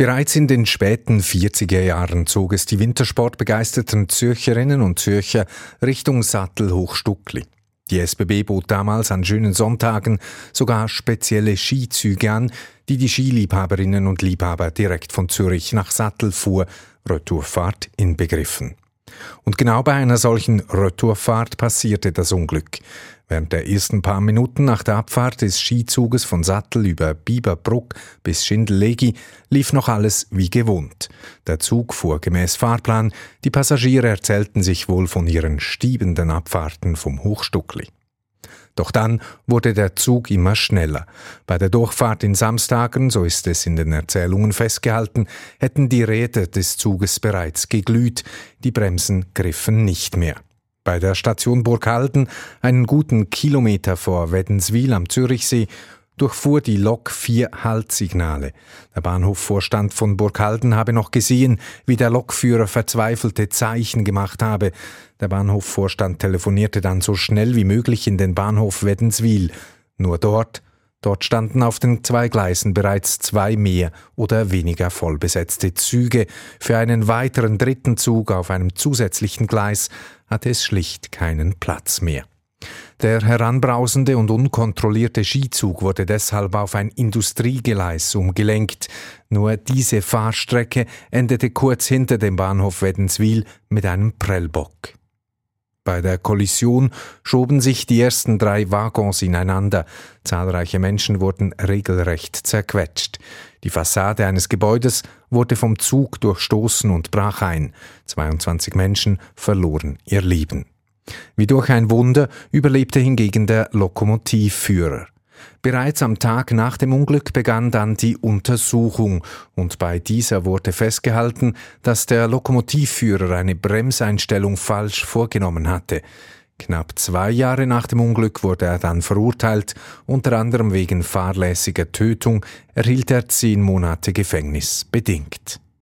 Bereits in den späten 40er Jahren zog es die wintersportbegeisterten Zürcherinnen und Zürcher Richtung Sattelhochstuckli. Die SBB bot damals an schönen Sonntagen sogar spezielle Skizüge an, die die Skiliebhaberinnen und Liebhaber direkt von Zürich nach Sattel fuhr, Retourfahrt inbegriffen. Und genau bei einer solchen Retourfahrt passierte das Unglück. Während der ersten paar Minuten nach der Abfahrt des Skizuges von Sattel über Biberbruck bis Schindellegi lief noch alles wie gewohnt. Der Zug fuhr gemäß Fahrplan, die Passagiere erzählten sich wohl von ihren stiebenden Abfahrten vom Hochstuckli. Doch dann wurde der Zug immer schneller. Bei der Durchfahrt in Samstagen, so ist es in den Erzählungen festgehalten, hätten die Räder des Zuges bereits geglüht, die Bremsen griffen nicht mehr. Bei der Station Burghalden, einen guten Kilometer vor Wädenswil am Zürichsee, durchfuhr die Lok vier Haltsignale. Der Bahnhofvorstand von Burghalden habe noch gesehen, wie der Lokführer verzweifelte Zeichen gemacht habe. Der Bahnhofvorstand telefonierte dann so schnell wie möglich in den Bahnhof Wädenswil. Nur dort Dort standen auf den zwei Gleisen bereits zwei mehr oder weniger vollbesetzte Züge. Für einen weiteren dritten Zug auf einem zusätzlichen Gleis hatte es schlicht keinen Platz mehr. Der heranbrausende und unkontrollierte Skizug wurde deshalb auf ein Industriegeleis umgelenkt. Nur diese Fahrstrecke endete kurz hinter dem Bahnhof Wädenswil mit einem Prellbock. Bei der Kollision schoben sich die ersten drei Waggons ineinander. Zahlreiche Menschen wurden regelrecht zerquetscht. Die Fassade eines Gebäudes wurde vom Zug durchstoßen und brach ein. 22 Menschen verloren ihr Leben. Wie durch ein Wunder überlebte hingegen der Lokomotivführer. Bereits am Tag nach dem Unglück begann dann die Untersuchung und bei dieser wurde festgehalten, dass der Lokomotivführer eine Bremseinstellung falsch vorgenommen hatte. Knapp zwei Jahre nach dem Unglück wurde er dann verurteilt, unter anderem wegen fahrlässiger Tötung erhielt er zehn Monate Gefängnis bedingt.